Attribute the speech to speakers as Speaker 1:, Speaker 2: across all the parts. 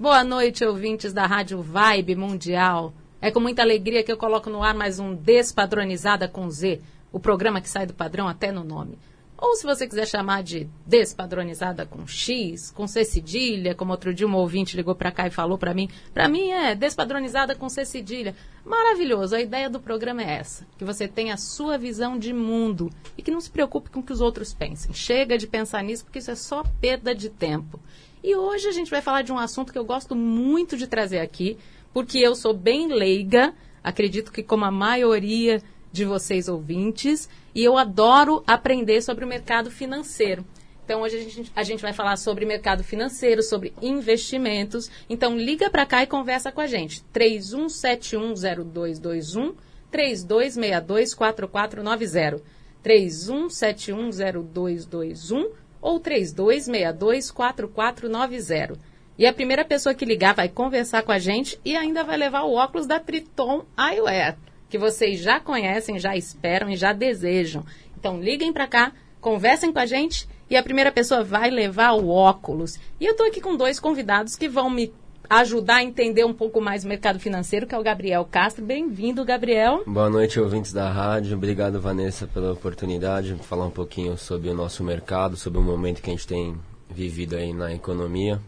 Speaker 1: Boa noite, ouvintes da Rádio Vibe Mundial. É com muita alegria que eu coloco no ar mais um Despadronizada com Z, o programa que sai do padrão até no nome. Ou se você quiser chamar de despadronizada com X, com C cedilha, como outro dia um ouvinte ligou para cá e falou para mim, para mim é despadronizada com C cedilha. Maravilhoso, a ideia do programa é essa, que você tenha a sua visão de mundo e que não se preocupe com o que os outros pensem. Chega de pensar nisso porque isso é só perda de tempo. E hoje a gente vai falar de um assunto que eu gosto muito de trazer aqui, porque eu sou bem leiga, acredito que como a maioria de vocês ouvintes, e eu adoro aprender sobre o mercado financeiro. Então, hoje a gente, a gente vai falar sobre mercado financeiro, sobre investimentos. Então, liga para cá e conversa com a gente. 31710221, 32624490. 31710221 ou 32624490. E a primeira pessoa que ligar vai conversar com a gente e ainda vai levar o óculos da Triton Eyewear que vocês já conhecem, já esperam e já desejam. Então liguem para cá, conversem com a gente e a primeira pessoa vai levar o óculos. E eu estou aqui com dois convidados que vão me ajudar a entender um pouco mais o mercado financeiro, que é o Gabriel Castro. Bem-vindo, Gabriel.
Speaker 2: Boa noite, ouvintes da rádio. Obrigado, Vanessa, pela oportunidade de falar um pouquinho sobre o nosso mercado, sobre o momento que a gente tem vivido aí na economia.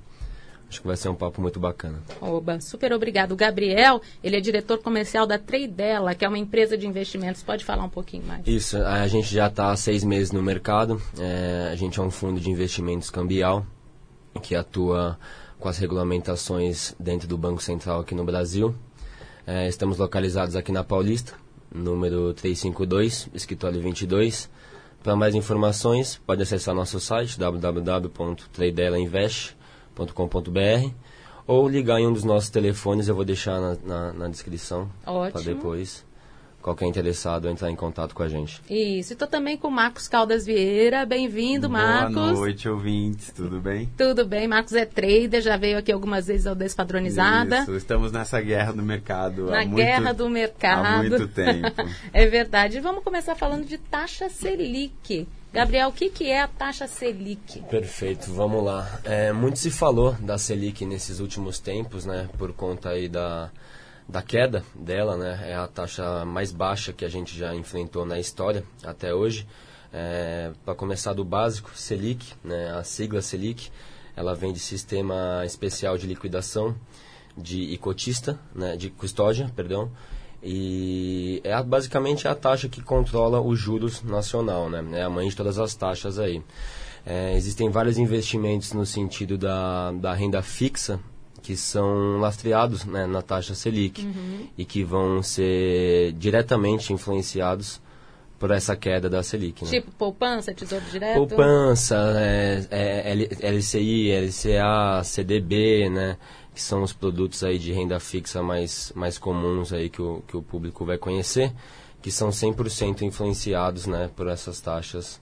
Speaker 2: Acho que vai ser um papo muito bacana.
Speaker 1: Oba, super obrigado. O Gabriel, ele é diretor comercial da Tradela, que é uma empresa de investimentos. Pode falar um pouquinho mais?
Speaker 2: Isso, a gente já está há seis meses no mercado. É, a gente é um fundo de investimentos cambial que atua com as regulamentações dentro do Banco Central aqui no Brasil. É, estamos localizados aqui na Paulista, número 352, escritório 22. Para mais informações, pode acessar nosso site www.tradelainvest.com www.radiocultura.com.br ou ligar em um dos nossos telefones, eu vou deixar na, na, na descrição para depois qualquer interessado entrar em contato com a gente.
Speaker 1: Isso, estou também com o Marcos Caldas Vieira, bem-vindo Marcos.
Speaker 3: Boa noite ouvintes, tudo bem?
Speaker 1: Tudo bem, Marcos é trader, já veio aqui algumas vezes ao Despadronizada.
Speaker 3: Isso, estamos nessa guerra do mercado
Speaker 1: Na guerra
Speaker 3: muito,
Speaker 1: do mercado.
Speaker 3: Há muito tempo.
Speaker 1: é verdade, vamos começar falando de taxa Selic. Gabriel, o que, que é a taxa Selic?
Speaker 2: Perfeito, vamos lá. É, muito se falou da Selic nesses últimos tempos, né? Por conta aí da, da queda dela, né? É a taxa mais baixa que a gente já enfrentou na história até hoje. É, Para começar do básico, Selic, né? A sigla Selic, ela vem de Sistema Especial de Liquidação de cotista, né? De custódia, perdão e é basicamente a taxa que controla os juros nacional, né? É a mãe de todas as taxas aí. É, existem vários investimentos no sentido da, da renda fixa que são lastreados né, na taxa Selic uhum. e que vão ser diretamente influenciados por essa queda da Selic. Né?
Speaker 1: Tipo poupança, tesouro direto?
Speaker 2: Poupança, é, é, LCI, LCA, CDB, né? que são os produtos aí de renda fixa mais, mais comuns aí que o, que o público vai conhecer, que são 100% influenciados né, por essas taxas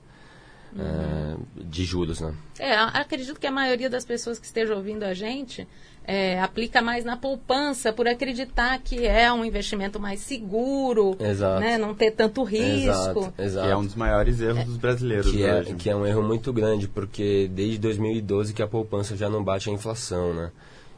Speaker 2: uhum. é, de juros. Né?
Speaker 1: É, acredito que a maioria das pessoas que estejam ouvindo a gente é, aplica mais na poupança por acreditar que é um investimento mais seguro,
Speaker 2: exato.
Speaker 1: Né, não ter tanto risco.
Speaker 3: Exato, exato. Que é um dos maiores erros é. dos brasileiros
Speaker 2: que
Speaker 3: é,
Speaker 2: que é um erro muito grande, porque desde 2012 que a poupança já não bate a inflação, né?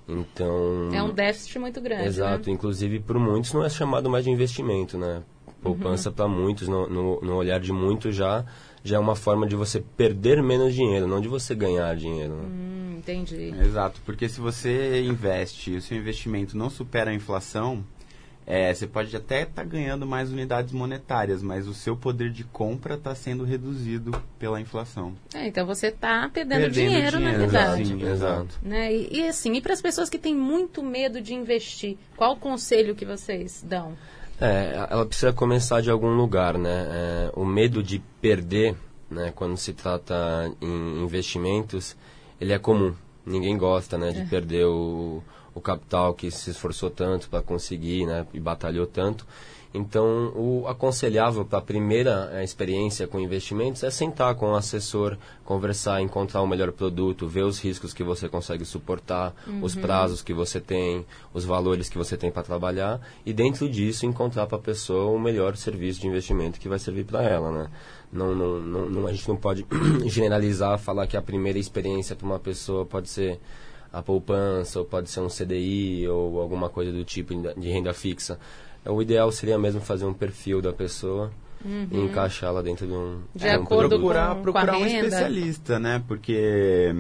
Speaker 2: Então.
Speaker 1: É um déficit muito grande.
Speaker 2: Exato.
Speaker 1: Né?
Speaker 2: Inclusive, por muitos, não é chamado mais de investimento, né? Poupança uhum. para muitos, no, no, no, olhar de muitos, já, já é uma forma de você perder menos dinheiro, não de você ganhar dinheiro. Né?
Speaker 1: Entendi.
Speaker 3: Exato, porque se você investe e o seu investimento não supera a inflação, é, você pode até estar tá ganhando mais unidades monetárias, mas o seu poder de compra está sendo reduzido pela inflação.
Speaker 1: É, então você está perdendo, perdendo, dinheiro, dinheiro na verdade.
Speaker 3: Sim, exato.
Speaker 1: Né? E, e, assim, e para as pessoas que têm muito medo de investir, qual o conselho que vocês dão?
Speaker 2: É, ela precisa começar de algum lugar, né? É, o medo de perder, né, quando se trata em investimentos, ele é comum. Ninguém gosta, né, de é. perder o o capital que se esforçou tanto para conseguir, né, e batalhou tanto. Então, o aconselhável para a primeira é, experiência com investimentos é sentar com o assessor, conversar, encontrar o melhor produto, ver os riscos que você consegue suportar, uhum. os prazos que você tem, os valores que você tem para trabalhar e dentro disso encontrar para a pessoa o melhor serviço de investimento que vai servir para ela, né? Não, não, não, não, a gente não pode generalizar, falar que a primeira experiência para uma pessoa pode ser a poupança, ou pode ser um CDI, ou alguma coisa do tipo de renda fixa. É, o ideal seria mesmo fazer um perfil da pessoa uhum. e encaixá-la dentro de um...
Speaker 1: De é, acordo
Speaker 2: um
Speaker 3: procurar,
Speaker 1: com,
Speaker 3: procurar
Speaker 1: com
Speaker 3: um especialista, né? Porque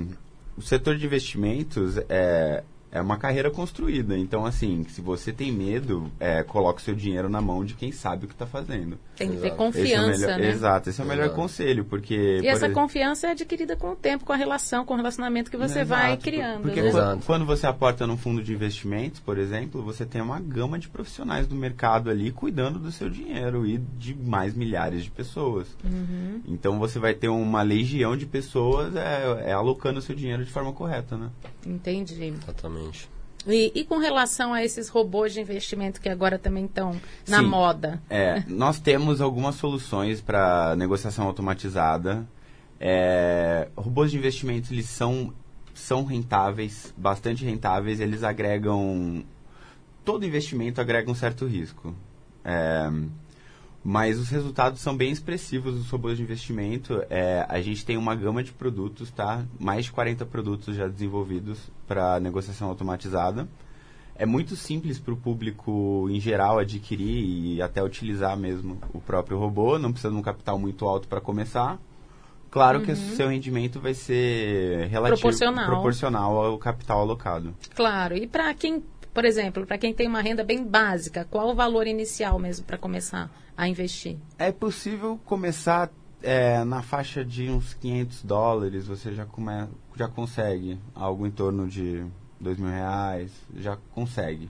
Speaker 3: o setor de investimentos é, é uma carreira construída. Então, assim, se você tem medo, é, coloque seu dinheiro na mão de quem sabe o que está fazendo.
Speaker 1: Tem que ter confiança,
Speaker 3: esse é melhor,
Speaker 1: né?
Speaker 3: Exato, esse é o melhor
Speaker 2: Exato.
Speaker 3: conselho, porque...
Speaker 1: E essa confiança é adquirida com o tempo, com a relação, com o relacionamento que você
Speaker 3: Exato,
Speaker 1: vai
Speaker 3: por-
Speaker 1: criando,
Speaker 3: Porque
Speaker 1: né?
Speaker 3: quando,
Speaker 2: Exato.
Speaker 3: quando você aporta num fundo de investimentos, por exemplo, você tem uma gama de profissionais do mercado ali cuidando do seu dinheiro e de mais milhares de pessoas.
Speaker 1: Uhum.
Speaker 3: Então você vai ter uma legião de pessoas é, é, alocando o seu dinheiro de forma correta, né?
Speaker 1: Entendi.
Speaker 2: Exatamente.
Speaker 1: E, e com relação a esses robôs de investimento que agora também estão na
Speaker 3: Sim.
Speaker 1: moda?
Speaker 3: É, nós temos algumas soluções para negociação automatizada. É, robôs de investimentos eles são, são rentáveis, bastante rentáveis. Eles agregam todo investimento agrega um certo risco. É, mas os resultados são bem expressivos dos robôs de investimento. É, a gente tem uma gama de produtos, tá? Mais de 40 produtos já desenvolvidos para negociação automatizada. É muito simples para o público em geral adquirir e até utilizar mesmo o próprio robô. Não precisa de um capital muito alto para começar. Claro que o seu rendimento vai ser relativo,
Speaker 1: Proporcional.
Speaker 3: proporcional ao capital alocado.
Speaker 1: Claro. E para quem, por exemplo, para quem tem uma renda bem básica, qual o valor inicial mesmo para começar a investir?
Speaker 3: É possível começar é, na faixa de uns 500 dólares, você já, come, já consegue algo em torno de dois mil reais, já consegue.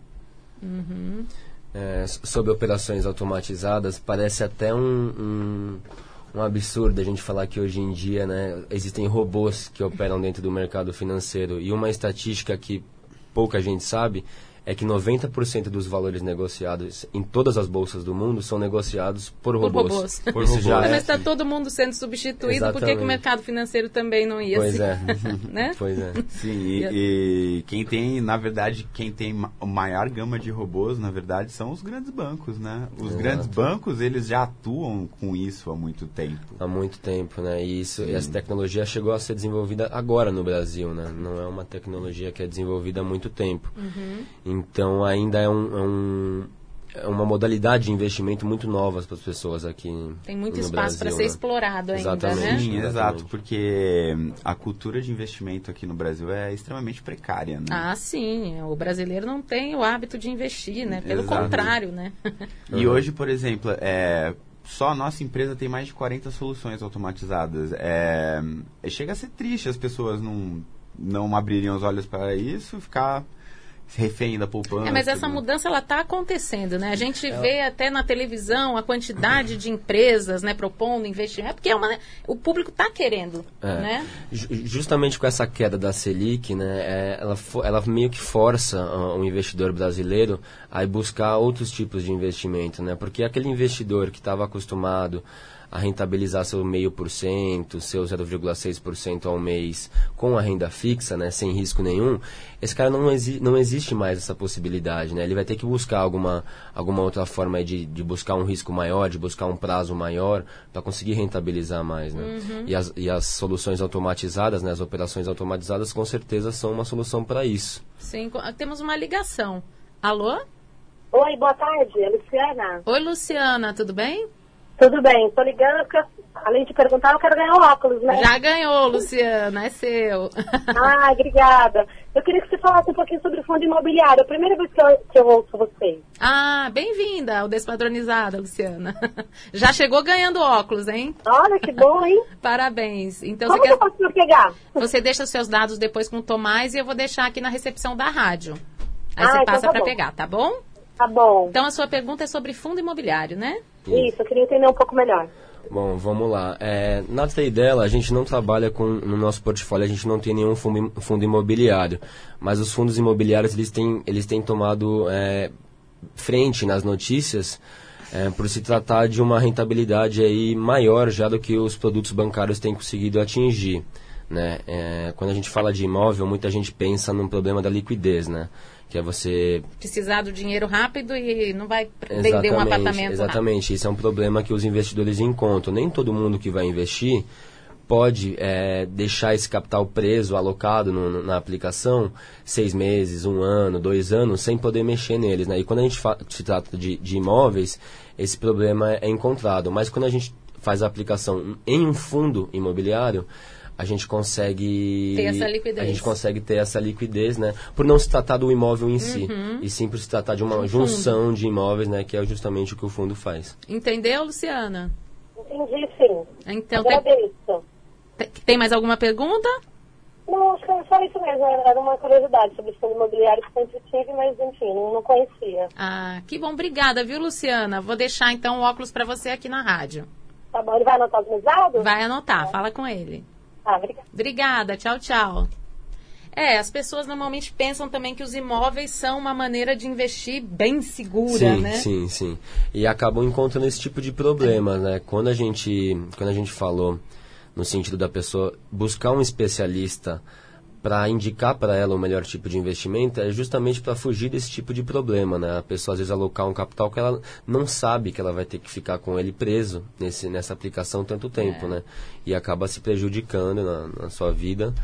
Speaker 2: É, s- sobre operações automatizadas, parece até um, um, um absurdo a gente falar que hoje em dia né, existem robôs que operam dentro do mercado financeiro. E uma estatística que pouca gente sabe é que 90% dos valores negociados em todas as bolsas do mundo são negociados por
Speaker 1: Por
Speaker 2: robôs.
Speaker 1: robôs.
Speaker 3: Por robôs.
Speaker 2: já
Speaker 1: Mas
Speaker 2: é-
Speaker 1: está todo mundo sendo substituído, por que, o mercado financeiro também não ia
Speaker 2: Pois
Speaker 1: se-
Speaker 2: é.
Speaker 1: né?
Speaker 2: Pois é.
Speaker 3: Sim, e, e quem tem, na verdade, quem tem a maior gama de robôs, na verdade, são os grandes bancos, né? Os
Speaker 2: Exato.
Speaker 3: grandes bancos, eles já atuam com isso há muito tempo.
Speaker 2: Há muito tempo, né? E isso, e essa tecnologia chegou a ser desenvolvida agora no Brasil, né? Não é uma tecnologia que é desenvolvida há muito tempo. Então ainda é, um, é, um- é uma modalidade de investimento muito nova para as pessoas aqui.
Speaker 1: Tem muito
Speaker 2: no
Speaker 1: espaço para
Speaker 2: Brasil,
Speaker 1: ser
Speaker 2: né?
Speaker 1: explorado ainda,
Speaker 2: Exatamente.
Speaker 1: né?
Speaker 3: Sim,
Speaker 2: Exatamente.
Speaker 3: exato, porque a cultura de investimento aqui no Brasil é extremamente precária, né?
Speaker 1: Ah, sim. O brasileiro não tem o hábito de investir, né? Pelo
Speaker 3: Exato.
Speaker 1: contrário, né?
Speaker 3: E
Speaker 2: Uhum.
Speaker 3: hoje, por exemplo, é, só a nossa empresa tem mais de 40 soluções automatizadas. É, chega a ser triste as pessoas não, não abrirem os olhos para isso e ficar refém da poupança.
Speaker 1: É, mas essa
Speaker 3: né?
Speaker 1: mudança ela está acontecendo, né? A gente vê até na televisão a quantidade de empresas, né, propondo investimento, é porque é uma, o público está querendo,
Speaker 2: É.
Speaker 1: né?
Speaker 2: Ju- Justamente com essa queda da Selic, né, é, ela, ela meio que força ah, o investidor brasileiro a buscar outros tipos de investimento, né? Porque aquele investidor que estava acostumado a rentabilizar seu meio por cento, seu 0,6% ao mês com a renda fixa, né, sem risco nenhum, esse cara não, exi não existe mais essa possibilidade, né? Ele vai ter que buscar alguma, alguma outra forma de, de buscar um risco maior, de buscar um prazo maior para conseguir rentabilizar mais, né? E, as, e as soluções automatizadas, né, as operações automatizadas, com certeza são uma solução para isso.
Speaker 1: Sim, temos uma ligação. Alô?
Speaker 4: Oi, boa tarde, é Luciana.
Speaker 1: Oi, Luciana, tudo bem?
Speaker 4: Tudo bem? Tô ligando porque, além de perguntar, eu quero ganhar um óculos, né?
Speaker 1: Já ganhou, Luciana, é seu.
Speaker 4: Ah, obrigada. Eu queria que você falasse um pouquinho sobre fundo imobiliário. É a primeira vez que eu, que eu ouço você.
Speaker 1: ah, bem-vinda ao Despadronizada, Luciana. Já chegou ganhando óculos, hein?
Speaker 4: Olha, que bom, hein?
Speaker 1: Parabéns. Então
Speaker 4: Como
Speaker 1: você
Speaker 4: que eu
Speaker 1: quer...
Speaker 4: posso pegar?
Speaker 1: Você deixa os seus dados depois com o Tomás e eu vou deixar aqui na recepção da rádio. Aí
Speaker 4: Ah,
Speaker 1: você
Speaker 4: então
Speaker 1: passa
Speaker 4: tá
Speaker 1: para pegar, tá bom?
Speaker 4: Tá bom.
Speaker 1: Então a sua pergunta é sobre fundo imobiliário, né?
Speaker 4: Isso, eu queria entender um pouco melhor.
Speaker 2: Bom, vamos lá. É, na dela, a gente não trabalha com, no nosso portfólio, a gente não tem nenhum fundo imobiliário. Mas os fundos imobiliários, eles têm, eles têm tomado é, frente nas notícias é, por se tratar de uma rentabilidade aí maior já do que os produtos bancários têm conseguido atingir. Né? É, quando a gente fala de imóvel, muita gente pensa num problema da liquidez, né? Que é você
Speaker 1: Precisar do dinheiro rápido e não vai vender um apartamento rápido.
Speaker 2: Exatamente, isso é um problema que os investidores encontram. Nem todo mundo que vai investir pode é, deixar esse capital preso, alocado no, na aplicação, seis meses, um ano, dois anos, sem poder mexer neles. Né? E quando a gente se trata de, de imóveis, esse problema é encontrado. Mas quando a gente faz a aplicação em um fundo imobiliário, a gente consegue
Speaker 1: ter essa liquidez.
Speaker 2: a gente consegue ter essa liquidez, né? Por não se tratar do imóvel em si,
Speaker 1: Uhum.
Speaker 2: e sim por se tratar de uma
Speaker 1: Um
Speaker 2: junção de imóveis, né? Que é justamente o que o fundo faz.
Speaker 1: Entendeu, Luciana?
Speaker 4: Entendi, sim.
Speaker 1: Então, tem,
Speaker 4: Agradeço.
Speaker 1: tem mais alguma pergunta?
Speaker 4: Não, acho que é só isso mesmo. Era uma curiosidade sobre fundo imobiliário que sempre tive, mas enfim, não, não conhecia.
Speaker 1: Ah, que bom, obrigada, viu, Luciana? Vou deixar então o óculos para você aqui na rádio.
Speaker 4: Tá bom, ele vai anotar os meus dados?
Speaker 1: Vai anotar, fala com ele.
Speaker 4: Ah, obrigada.
Speaker 1: Obrigada, tchau, tchau. É, as pessoas normalmente pensam também que os imóveis são uma maneira de investir bem segura,
Speaker 2: sim,
Speaker 1: né?
Speaker 2: sim, sim. E acabam encontrando esse tipo de problema, né? Quando a gente, quando a gente falou no sentido da pessoa buscar um especialista para indicar para ela o melhor tipo de investimento, é justamente para fugir desse tipo de problema, né? A pessoa às vezes alocar um capital que ela não sabe que ela vai ter que ficar com ele preso nesse, nessa aplicação tanto tempo, né? E acaba se prejudicando na, na sua vida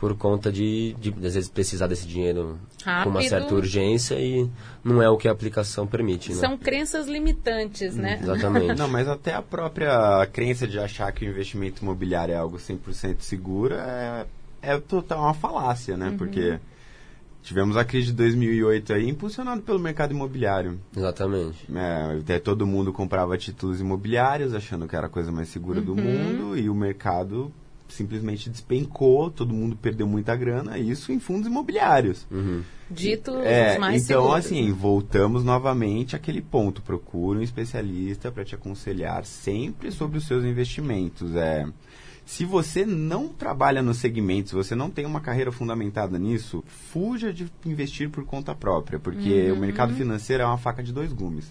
Speaker 2: por conta de, de, às vezes, precisar desse dinheiro com uma
Speaker 1: Rápido.
Speaker 2: certa urgência e não é o que a aplicação permite, né?
Speaker 1: São crenças limitantes, né?
Speaker 2: Exatamente.
Speaker 3: Não, mas até a própria crença de achar que o investimento imobiliário é algo 100% seguro é, é total uma falácia, né? Porque tivemos a crise de 2008 aí impulsionado pelo mercado imobiliário.
Speaker 2: Exatamente.
Speaker 3: É, até todo mundo comprava títulos imobiliários achando que era a coisa mais segura do mundo e o mercado simplesmente despencou, todo mundo perdeu muita grana, isso em fundos imobiliários.
Speaker 2: Uhum.
Speaker 1: Dito
Speaker 3: É,
Speaker 1: os mais
Speaker 3: então,
Speaker 1: seguros.
Speaker 3: assim, voltamos novamente àquele ponto. Procure um especialista para te aconselhar sempre sobre os seus investimentos. É, se você não trabalha no segmento, se você não tem uma carreira fundamentada nisso, fuja de investir por conta própria, porque
Speaker 1: Uhum.
Speaker 3: o mercado financeiro é uma faca de dois gumes.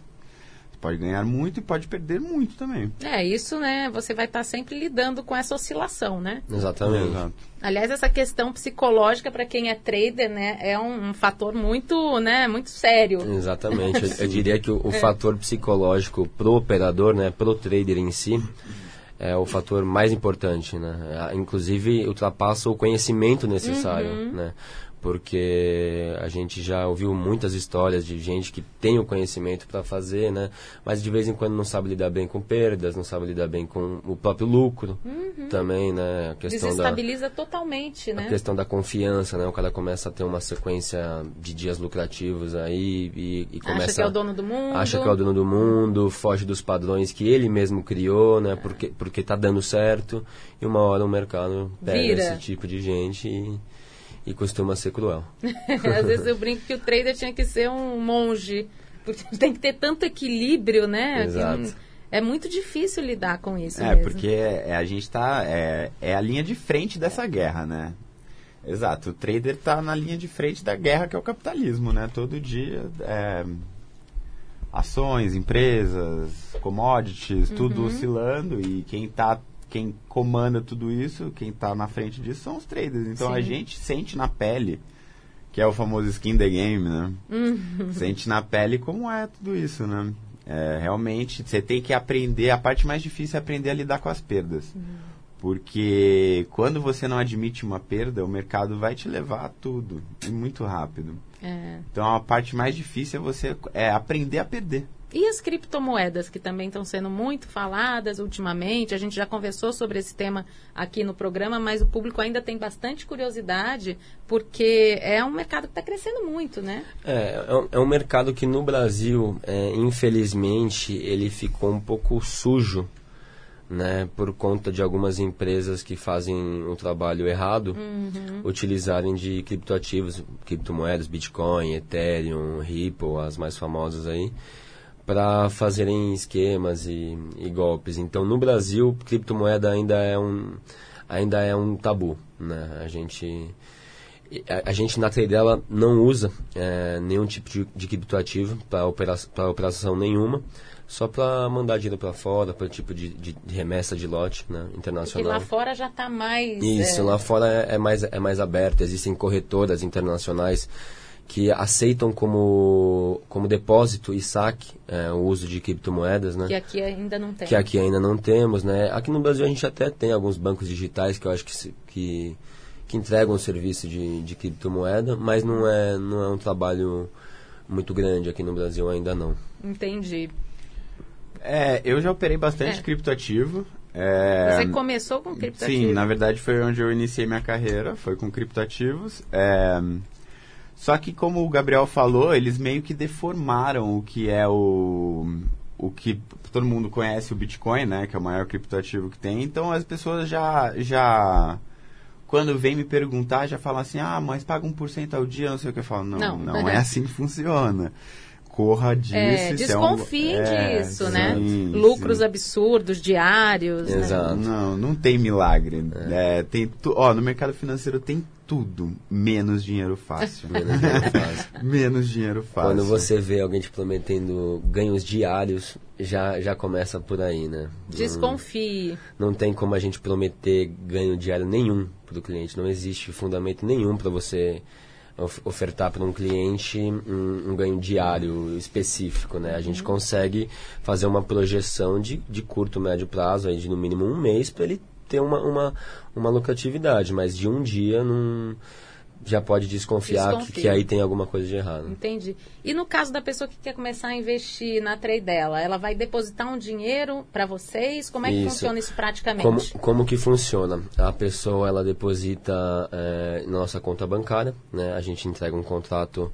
Speaker 3: Você pode ganhar muito e pode perder muito também.
Speaker 1: É, isso, né? Você vai estar sempre lidando com essa oscilação, né?
Speaker 2: Exatamente.
Speaker 3: Exato.
Speaker 1: Aliás, essa questão psicológica para quem é trader, né, é um, um fator muito, né, muito sério.
Speaker 2: Exatamente. Eu, eu diria que o, o fator psicológico pro operador, né, pro trader em si, é o fator mais importante, né? Inclusive ultrapassa o conhecimento necessário, né? Porque a gente já ouviu muitas histórias de gente que tem o conhecimento para fazer, né? Mas de vez em quando não sabe lidar bem com perdas, não sabe lidar bem com o próprio lucro também, né? A questão da
Speaker 1: Desestabiliza totalmente,
Speaker 2: a
Speaker 1: né?
Speaker 2: questão da confiança, né? O cara começa a ter uma sequência de dias lucrativos aí e, e começa
Speaker 1: Acha que é o dono do mundo.
Speaker 2: acha que é o dono do mundo, foge dos padrões que ele mesmo criou, né? Porque porque tá dando certo e uma hora o mercado pega
Speaker 1: Vira.
Speaker 2: esse tipo de gente e, e costuma ser cruel.
Speaker 1: Às vezes eu brinco que o trader tinha que ser um monge. Porque tem que ter tanto equilíbrio, né?
Speaker 2: Exato.
Speaker 1: é muito difícil lidar com isso
Speaker 3: É,
Speaker 1: mesmo.
Speaker 3: porque é, a gente tá. É, é a linha de frente dessa guerra, né? Exato, o trader tá na linha de frente da guerra que é o capitalismo, né? Todo dia é, ações, empresas, commodities, tudo oscilando e quem tá quem comanda tudo isso, quem tá na frente disso são os traders. Então a
Speaker 1: Sim.
Speaker 3: gente sente na pele, que é o famoso skin the game, né? Sente na pele como é tudo isso, né? É, realmente, você tem que aprender, a parte mais difícil é aprender a lidar com as perdas. Porque quando você não admite uma perda, o mercado vai te levar a tudo, e muito rápido.
Speaker 1: É.
Speaker 3: Então a parte mais difícil é você é aprender a perder.
Speaker 1: E as criptomoedas, que também estão sendo muito faladas ultimamente, a gente já conversou sobre esse tema aqui no programa, mas o público ainda tem bastante curiosidade, porque é um mercado que está crescendo muito, né?
Speaker 2: É, é um, é um mercado que no Brasil, é, infelizmente, ele ficou um pouco sujo, né, por conta de algumas empresas que fazem um trabalho errado, utilizarem de criptoativos, criptomoedas, Bitcoin, Ethereum, Ripple, as mais famosas aí, para fazerem esquemas e, e golpes. Então, no Brasil, criptomoeda ainda é um ainda é um tabu, né? A gente e a, a gente na Tradela não usa é, nenhum tipo de, de criptoativo para opera, operação nenhuma, só para mandar dinheiro para fora, para tipo de, de, remessa de lote né,
Speaker 1: Porque
Speaker 2: internacional.
Speaker 1: lá fora já está mais.
Speaker 2: Isso,
Speaker 1: é,
Speaker 2: lá fora é, é mais, é mais aberto, existem corretoras internacionais que aceitam como, como depósito e saque é, o uso de criptomoedas, né?
Speaker 1: Que aqui ainda não tem.
Speaker 2: Que aqui ainda não temos, né? Aqui no Brasil a gente até tem alguns bancos digitais que eu acho que, que, que entregam o serviço de, de criptomoeda, mas não é, não é um trabalho muito grande aqui no Brasil ainda não.
Speaker 1: Entendi.
Speaker 3: É, eu já operei bastante
Speaker 1: É.
Speaker 3: criptoativo. É,
Speaker 1: Você começou com criptoativo.
Speaker 3: Sim, na verdade foi onde eu iniciei minha carreira, foi com criptoativos. É, só que como o Gabriel falou, eles meio que deformaram o que é o o que todo mundo conhece o Bitcoin, né, que é o maior criptoativo que tem. Então as pessoas já já quando vem me perguntar, já falam assim: "Ah, mas paga 1% ao dia", não sei o que eu falo. Não,
Speaker 1: Não.
Speaker 3: não, é assim que funciona. Corra disso,
Speaker 1: É,
Speaker 3: é um-
Speaker 1: desconfie
Speaker 3: é,
Speaker 1: disso, né?
Speaker 3: sim,
Speaker 1: Lucros
Speaker 3: sim.
Speaker 1: absurdos, diários. né?
Speaker 2: Exato.
Speaker 3: Não, não tem milagre. É, tem tu, ó, no mercado financeiro tem tudo, menos dinheiro fácil.
Speaker 2: Menos dinheiro fácil.
Speaker 3: menos dinheiro fácil.
Speaker 2: Quando você vê alguém te prometendo ganhos diários, já, já começa por aí, né?
Speaker 1: Desconfie.
Speaker 2: Não, não tem como a gente prometer ganho diário nenhum para o cliente. Não existe fundamento nenhum para você ofertar para um cliente um, um ganho diário específico, né? A gente consegue fazer uma projeção de, de curto, médio prazo, aí de no mínimo um mês, para ele ter uma, uma, uma lucratividade, mas de um dia não já pode desconfiar que, que aí tem alguma coisa de errado.
Speaker 1: Entendi. E no caso da pessoa que quer começar a investir na trade dela, ela vai depositar um dinheiro para vocês? Como é que
Speaker 2: Isso.
Speaker 1: funciona isso praticamente?
Speaker 2: Como, como que funciona? A pessoa ela deposita é, na nossa conta bancária, né? A gente entrega um contrato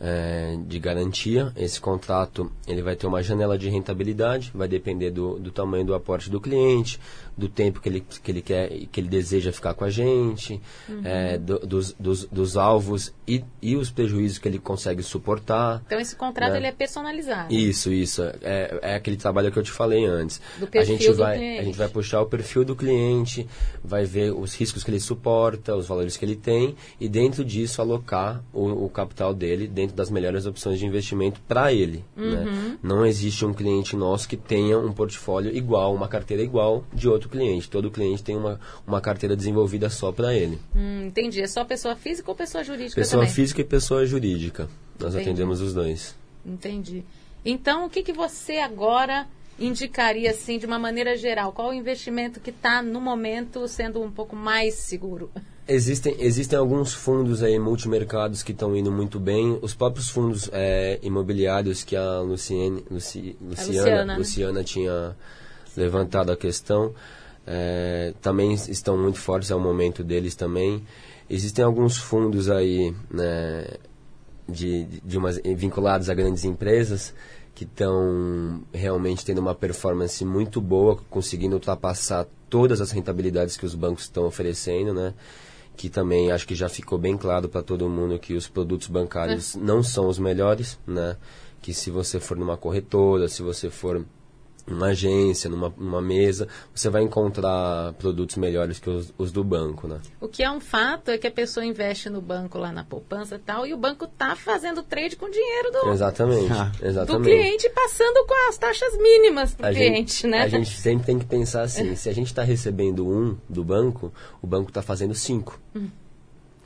Speaker 2: é, de garantia. Esse contrato ele vai ter uma janela de rentabilidade, vai depender do, do tamanho do aporte do cliente, do tempo que ele, que ele quer, que ele deseja ficar com a gente, é, do- dos, dos, dos alvos e, e os prejuízos que ele consegue suportar.
Speaker 1: Então esse contrato
Speaker 2: né?
Speaker 1: ele é personalizado.
Speaker 2: Isso, isso. É, é aquele trabalho que eu te falei antes.
Speaker 1: Do
Speaker 2: a
Speaker 1: perfil
Speaker 2: gente
Speaker 1: do
Speaker 2: vai,
Speaker 1: cliente.
Speaker 2: A gente vai puxar o perfil do cliente, vai ver os riscos que ele suporta, os valores que ele tem, e dentro disso alocar o, o capital dele dentro das melhores opções de investimento para ele.
Speaker 1: Uhum.
Speaker 2: Né? Não existe um cliente nosso que tenha um portfólio igual, uma carteira igual de outro cliente. Todo cliente tem uma, uma carteira desenvolvida só para ele.
Speaker 1: Hum, entendi. É só pessoa física ou pessoa jurídica
Speaker 2: Pessoa
Speaker 1: também?
Speaker 2: física e pessoa jurídica. Nós
Speaker 1: Entendi.
Speaker 2: atendemos os dois.
Speaker 1: Entendi. Então, o que, que você agora indicaria, assim, de uma maneira geral? Qual o investimento que está, no momento, sendo um pouco mais seguro?
Speaker 2: Existem, existem alguns fundos aí, multimercados, que estão indo muito bem. Os próprios fundos é, imobiliários que a Luciene, Luci, Luciana,
Speaker 1: Luciana, né?
Speaker 2: Luciana tinha levantado a questão, é, também estão muito fortes, é o momento deles também. Existem alguns fundos aí, né, de, de umas, vinculados a grandes empresas que estão realmente tendo uma performance muito boa, conseguindo ultrapassar todas as rentabilidades que os bancos estão oferecendo, né? Que também acho que já ficou bem claro para todo mundo que os produtos bancários não são os melhores, né? Que se você for numa corretora, se você for numa agência, numa, numa mesa, você vai encontrar produtos melhores que os, os do banco, né?
Speaker 1: O que é um fato é que a pessoa investe no banco lá na poupança e tal, e o banco está fazendo trade com o dinheiro do,
Speaker 2: Exatamente,
Speaker 3: Ah.
Speaker 1: do
Speaker 2: exatamente.
Speaker 1: cliente, passando com as taxas mínimas para o
Speaker 2: a
Speaker 1: cliente,
Speaker 2: gente,
Speaker 1: né?
Speaker 2: A gente sempre tem que pensar assim, se a gente está recebendo um do banco, o banco está fazendo cinco
Speaker 1: Hum.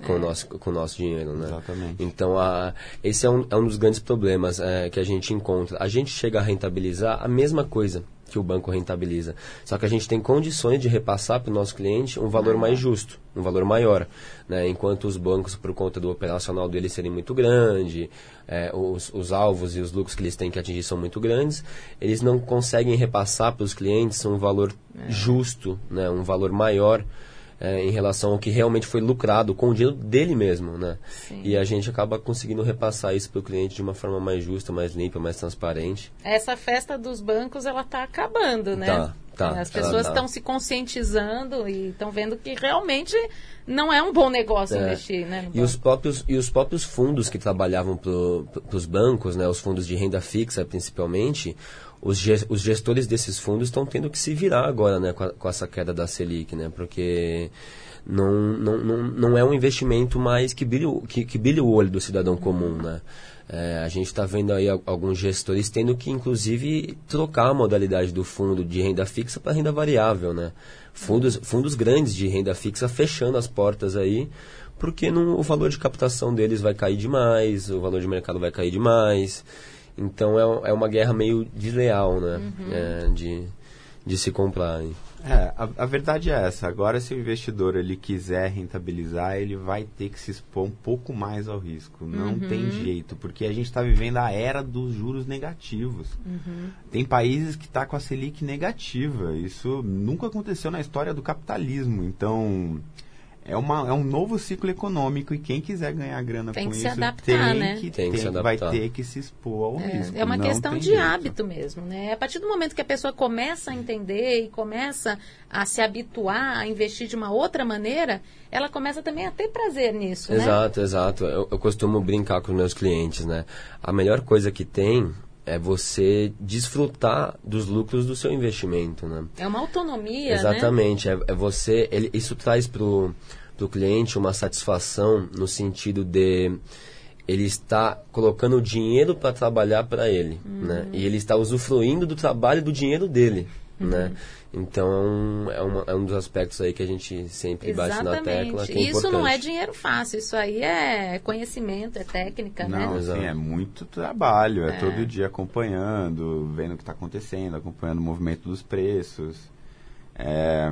Speaker 2: Com, o nosso, com o nosso dinheiro, né?
Speaker 3: Exatamente.
Speaker 2: Então, a, esse é um, é um dos grandes problemas é, que a gente encontra. A gente chega a rentabilizar a mesma coisa que o banco rentabiliza. Só que a gente tem condições de repassar para o nosso cliente um valor mais justo, um valor maior. Né? Enquanto os bancos, por conta do operacional deles serem muito grande, é, os, os alvos e os lucros que eles têm que atingir são muito grandes, eles não conseguem repassar para os clientes um valor justo, né? um valor maior é, em relação ao que realmente foi lucrado com o dinheiro dele mesmo, né?
Speaker 1: Sim.
Speaker 2: E a gente acaba conseguindo repassar isso para o cliente de uma forma mais justa, mais limpa, mais transparente.
Speaker 1: Essa festa dos bancos, ela está acabando, né?
Speaker 2: Tá, tá,
Speaker 1: As
Speaker 2: ela
Speaker 1: pessoas
Speaker 2: tá.
Speaker 1: estão se conscientizando e estão vendo que realmente não é um bom negócio
Speaker 2: É.
Speaker 1: investir, né?
Speaker 2: E os próprios, e os próprios fundos que trabalhavam para os bancos, né, os fundos de renda fixa principalmente, os, ge- os gestores desses fundos estão tendo que se virar agora, né, com, a- com essa queda da Selic, né, porque não, não, não, não é um investimento mais que brilha, o- que, que o olho do cidadão comum, né. É, a gente está vendo aí al- alguns gestores tendo que, inclusive, trocar a modalidade do fundo de renda fixa para renda variável, né? Fundos, fundos grandes de renda fixa fechando as portas aí, porque não, o valor de captação deles vai cair demais, o valor de mercado vai cair demais. Então é, é uma guerra meio desleal, né? É, de, de se comprar.
Speaker 3: É, a, a verdade é essa. Agora, se o investidor ele quiser rentabilizar, ele vai ter que se expor um pouco mais ao risco. Não tem jeito, porque a gente está vivendo a era dos juros negativos. Tem países que está com a Selic negativa. Isso nunca aconteceu na história do capitalismo. Então, é, uma, é um novo ciclo econômico e quem quiser ganhar grana
Speaker 1: Tem
Speaker 3: com
Speaker 1: que se
Speaker 3: isso
Speaker 1: adaptar,
Speaker 3: tem,
Speaker 1: né?
Speaker 3: que,
Speaker 2: Tem que se
Speaker 3: vai ter que se expor ao risco.
Speaker 1: É, é uma
Speaker 3: Não
Speaker 1: questão de
Speaker 3: jeito.
Speaker 1: hábito mesmo, né? A partir do momento que a pessoa começa a entender e começa a se habituar a investir de uma outra maneira, ela começa também a ter prazer nisso, né?
Speaker 2: Exato, exato. Eu, eu costumo brincar com os meus clientes, né? A melhor coisa que tem é você desfrutar dos lucros do seu investimento, né?
Speaker 1: É uma autonomia, né?
Speaker 2: Exatamente. É, é você. ele- isso traz pro, pro cliente uma satisfação no sentido de ele está colocando o dinheiro para trabalhar para ele,
Speaker 1: Uhum.
Speaker 2: né? E ele está usufruindo do trabalho e do dinheiro dele, né? Então é um, é, uma- é um dos aspectos aí que a gente sempre bate na tecla. Que é
Speaker 1: E isso não é dinheiro fácil, isso aí é conhecimento, é técnica,
Speaker 3: Não,
Speaker 1: né?
Speaker 2: Exato.
Speaker 3: assim, é muito trabalho, é, todo dia acompanhando, vendo o que está acontecendo, acompanhando o movimento dos preços. É,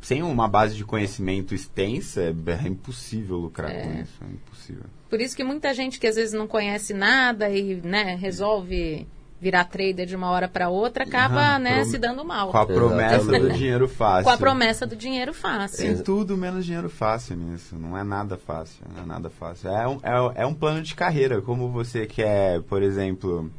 Speaker 3: sem uma base de conhecimento extensa, é, é impossível lucrar com isso, é impossível.
Speaker 1: Por isso que muita gente que às vezes não conhece nada e né, resolve virar trader de uma hora para outra, acaba
Speaker 3: Ah,
Speaker 1: né,
Speaker 3: prom-
Speaker 1: se dando mal.
Speaker 3: Com a promessa do dinheiro fácil.
Speaker 1: Com a promessa do dinheiro fácil.
Speaker 3: Tem tudo menos dinheiro fácil nisso. Não é nada fácil. Não é nada fácil. É um, é, é um plano de carreira. Como você quer, por exemplo,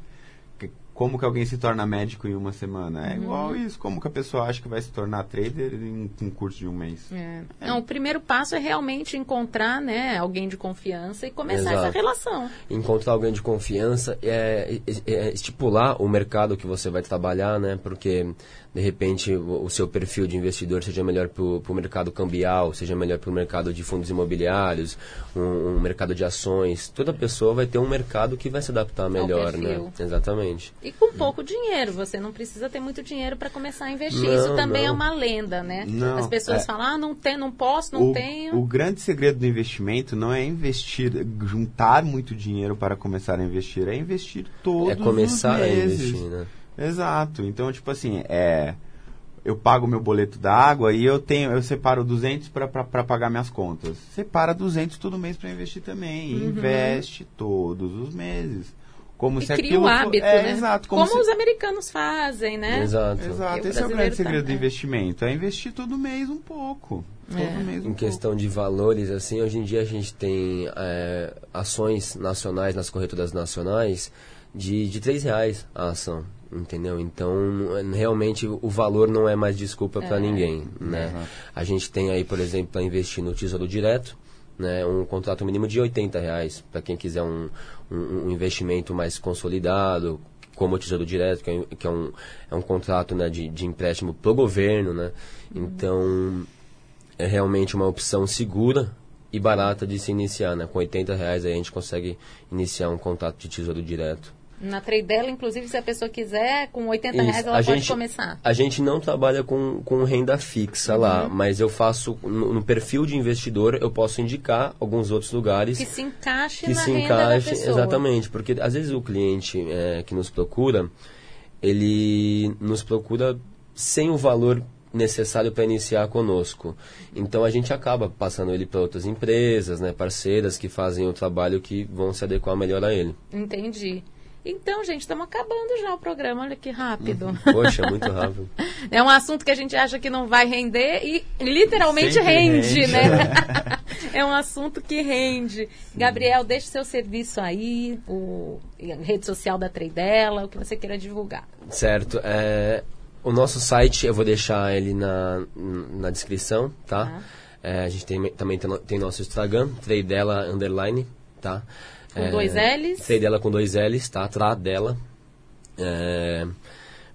Speaker 3: como que alguém se torna médico em uma semana? É igual isso. Como que a pessoa acha que vai se tornar trader em um curso de um mês?
Speaker 1: É. Não, o primeiro passo é realmente encontrar né, alguém de confiança e começar
Speaker 2: Exato.
Speaker 1: essa relação.
Speaker 2: encontrar alguém de confiança é, é- é estipular o mercado que você vai trabalhar, né? Porque de repente o, o seu perfil de investidor seja melhor para o mercado cambial, seja melhor para o mercado de fundos imobiliários, um, um mercado de ações. Toda pessoa vai ter um mercado que vai se adaptar melhor, né? Exatamente.
Speaker 1: E com pouco dinheiro, você não precisa ter muito dinheiro para começar a investir.
Speaker 2: Não,
Speaker 1: Isso também é
Speaker 2: não.
Speaker 1: uma lenda, né?
Speaker 3: Não,
Speaker 1: As pessoas
Speaker 3: é.
Speaker 1: falam, ah, não tem, não posso, não
Speaker 3: o,
Speaker 1: tenho.
Speaker 3: o grande segredo do investimento não é investir, juntar muito dinheiro para começar a investir, é investir todos
Speaker 2: é começar
Speaker 3: os
Speaker 2: a
Speaker 3: meses.
Speaker 2: investir, né?
Speaker 3: Exato. Então, tipo assim, é eu pago meu boleto da água e eu tenho eu separo 200 para pagar minhas contas. Separa 200 todo mês para investir também. E Investe todos os meses. Como
Speaker 1: Uhum. E
Speaker 3: se
Speaker 1: cria
Speaker 3: aquilo
Speaker 1: o
Speaker 3: fo-
Speaker 1: hábito,
Speaker 3: é,
Speaker 1: né?
Speaker 3: Exato,
Speaker 1: como
Speaker 3: como, se-
Speaker 1: os americanos fazem, né?
Speaker 2: Exato.
Speaker 3: Exato, esse é o grande segredo do
Speaker 1: também.
Speaker 3: investimento, é investir todo mês um pouco. Todo
Speaker 1: É.
Speaker 3: mês um
Speaker 2: Em
Speaker 3: pouco.
Speaker 2: questão de valores, assim, hoje em dia a gente tem é, ações nacionais nas corretoras nacionais de, de 3 reais a ação, entendeu? Então, é, realmente, o valor não é mais desculpa para ninguém, né? A gente tem aí, por exemplo, para investir no Tesouro Direto, né, um contrato mínimo de 80 reais, para quem quiser um, um, um investimento mais consolidado, como o Tesouro Direto, que é, um- que é um, é um contrato né, de, de empréstimo pro governo, né? Então, é realmente uma opção segura e barata de se iniciar, né? Com 80 reais aí a gente consegue iniciar um contato de tesouro direto.
Speaker 1: Na trade dela, inclusive, se a pessoa quiser, com 80
Speaker 2: Isso,
Speaker 1: reais ela
Speaker 2: a
Speaker 1: pode
Speaker 2: gente-
Speaker 1: começar.
Speaker 2: A gente não trabalha com, com renda fixa lá,
Speaker 1: Uhum.
Speaker 2: mas eu faço, no, no perfil de investidor, eu posso indicar alguns outros lugares
Speaker 1: Que se encaixe
Speaker 2: que
Speaker 1: na
Speaker 2: se
Speaker 1: renda
Speaker 2: encaixe,
Speaker 1: da pessoa.
Speaker 2: exatamente, porque às vezes o cliente é, que nos procura, ele nos procura sem o valor necessário para iniciar conosco. Então a gente acaba passando ele para outras empresas, né, parceiras que fazem o trabalho que vão se adequar melhor a ele.
Speaker 1: Entendi. Então, gente, estamos acabando já o programa. Olha que rápido.
Speaker 2: Poxa, muito rápido.
Speaker 1: É um assunto que a gente acha que não vai render e literalmente rende,
Speaker 3: rende.
Speaker 1: né? é um assunto que rende. Gabriel, deixe seu serviço aí, o a rede social da Treidela, o que você queira divulgar.
Speaker 2: Certo. É, o nosso site, eu vou deixar ele na, na descrição, tá?
Speaker 1: Tá.
Speaker 2: É, a gente tem, também tem, tem nosso Instagram, Treidela Underline, tá?
Speaker 1: Com dois Ls?
Speaker 2: Treidela com dois L's, tá? Tradela. É,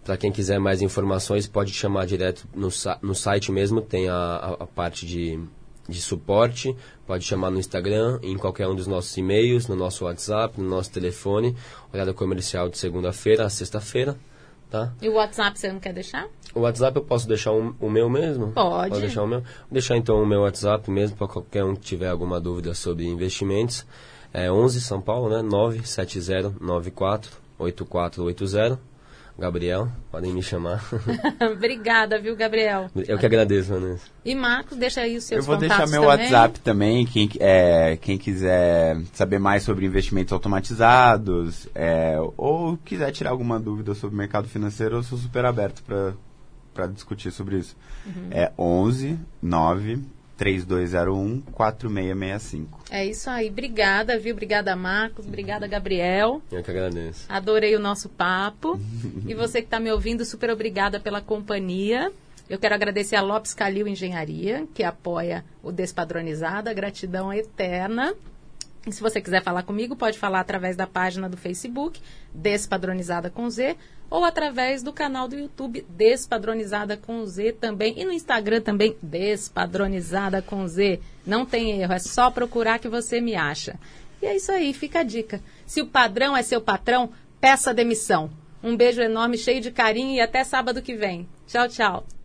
Speaker 2: Para quem quiser mais informações, pode chamar direto no, no site mesmo, tem a, a, a parte de, de suporte, pode chamar no Instagram, em qualquer um dos nossos e-mails, no nosso WhatsApp, no nosso telefone, olhada comercial de segunda-feira a sexta-feira, tá?
Speaker 1: E o WhatsApp você não quer deixar?
Speaker 2: O WhatsApp eu posso deixar um, o meu mesmo?
Speaker 1: Pode.
Speaker 2: Pode deixar o meu? Vou deixar então o meu WhatsApp mesmo para qualquer um que tiver alguma dúvida sobre investimentos. É 11 São Paulo, né? 97094 8480. Gabriel, podem me chamar.
Speaker 1: Obrigada, viu, Gabriel?
Speaker 2: Eu que agradeço, Vanessa.
Speaker 1: E Marcos, deixa aí os seus
Speaker 3: Eu vou
Speaker 1: deixar
Speaker 3: meu
Speaker 1: também.
Speaker 3: WhatsApp também, quem, é, quem quiser saber mais sobre investimentos automatizados, é, ou quiser tirar alguma dúvida sobre o mercado financeiro, eu sou super aberto para discutir sobre isso. Uhum. É 11 9 3201 4665.
Speaker 1: É isso aí. Obrigada, viu? Obrigada, Marcos. Obrigada, Gabriel.
Speaker 2: Eu que agradeço.
Speaker 1: Adorei o nosso papo. e você que está me ouvindo, super obrigada pela companhia. Eu quero agradecer a Lopes Calil Engenharia, que apoia o Despadronizada. Gratidão eterna. E se você quiser falar comigo, pode falar através da página do Facebook, Despadronizada com Z, ou através do canal do YouTube Despadronizada com Z também. E no Instagram também, Despadronizada com Z. Não tem erro, é só procurar que você me acha. E é isso aí, fica a dica. Se o padrão é seu patrão, peça demissão. Um beijo enorme, cheio de carinho e até sábado que vem. Tchau, tchau.